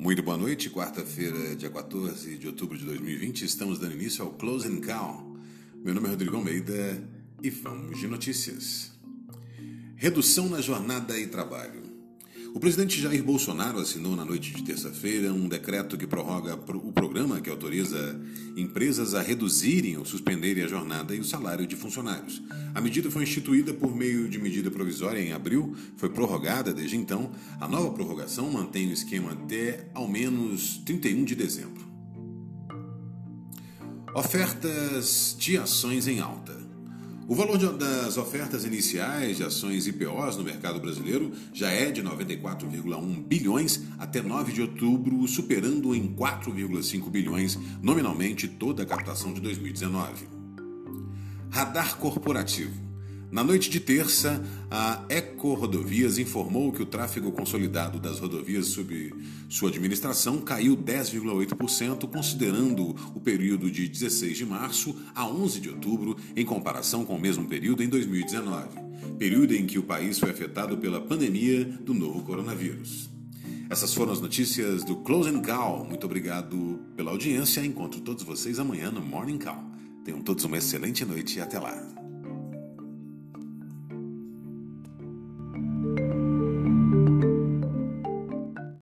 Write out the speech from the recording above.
Muito boa noite, quarta-feira, dia 14 de outubro de 2020. Estamos dando início ao Closing Call. Meu nome é Rodrigo Almeida e vamos de notícias. Redução na jornada e trabalho. O presidente Jair Bolsonaro assinou na noite de terça-feira um decreto que prorroga o programa autoriza empresas a reduzirem ou suspenderem a jornada e o salário de funcionários. A medida foi instituída por meio de medida provisória em abril, foi prorrogada desde então. A nova prorrogação mantém o esquema até ao menos 31 de dezembro. Ofertas de ações em alta. O valor das ofertas iniciais de ações IPOs no mercado brasileiro já é de 94,1 bilhões até 9 de outubro, superando em 4,5 bilhões nominalmente toda a captação de 2019. Radar corporativo. Na noite de terça, a Eco Rodovias informou que o tráfego consolidado das rodovias sob sua administração caiu 10,8%, considerando o período de 16 de março a 11 de outubro, em comparação com o mesmo período em 2019, período em que o país foi afetado pela pandemia do novo coronavírus. Essas foram as notícias do Closing Call. Muito obrigado pela audiência. Encontro todos vocês amanhã no Morning Call. Tenham todos uma excelente noite e até lá.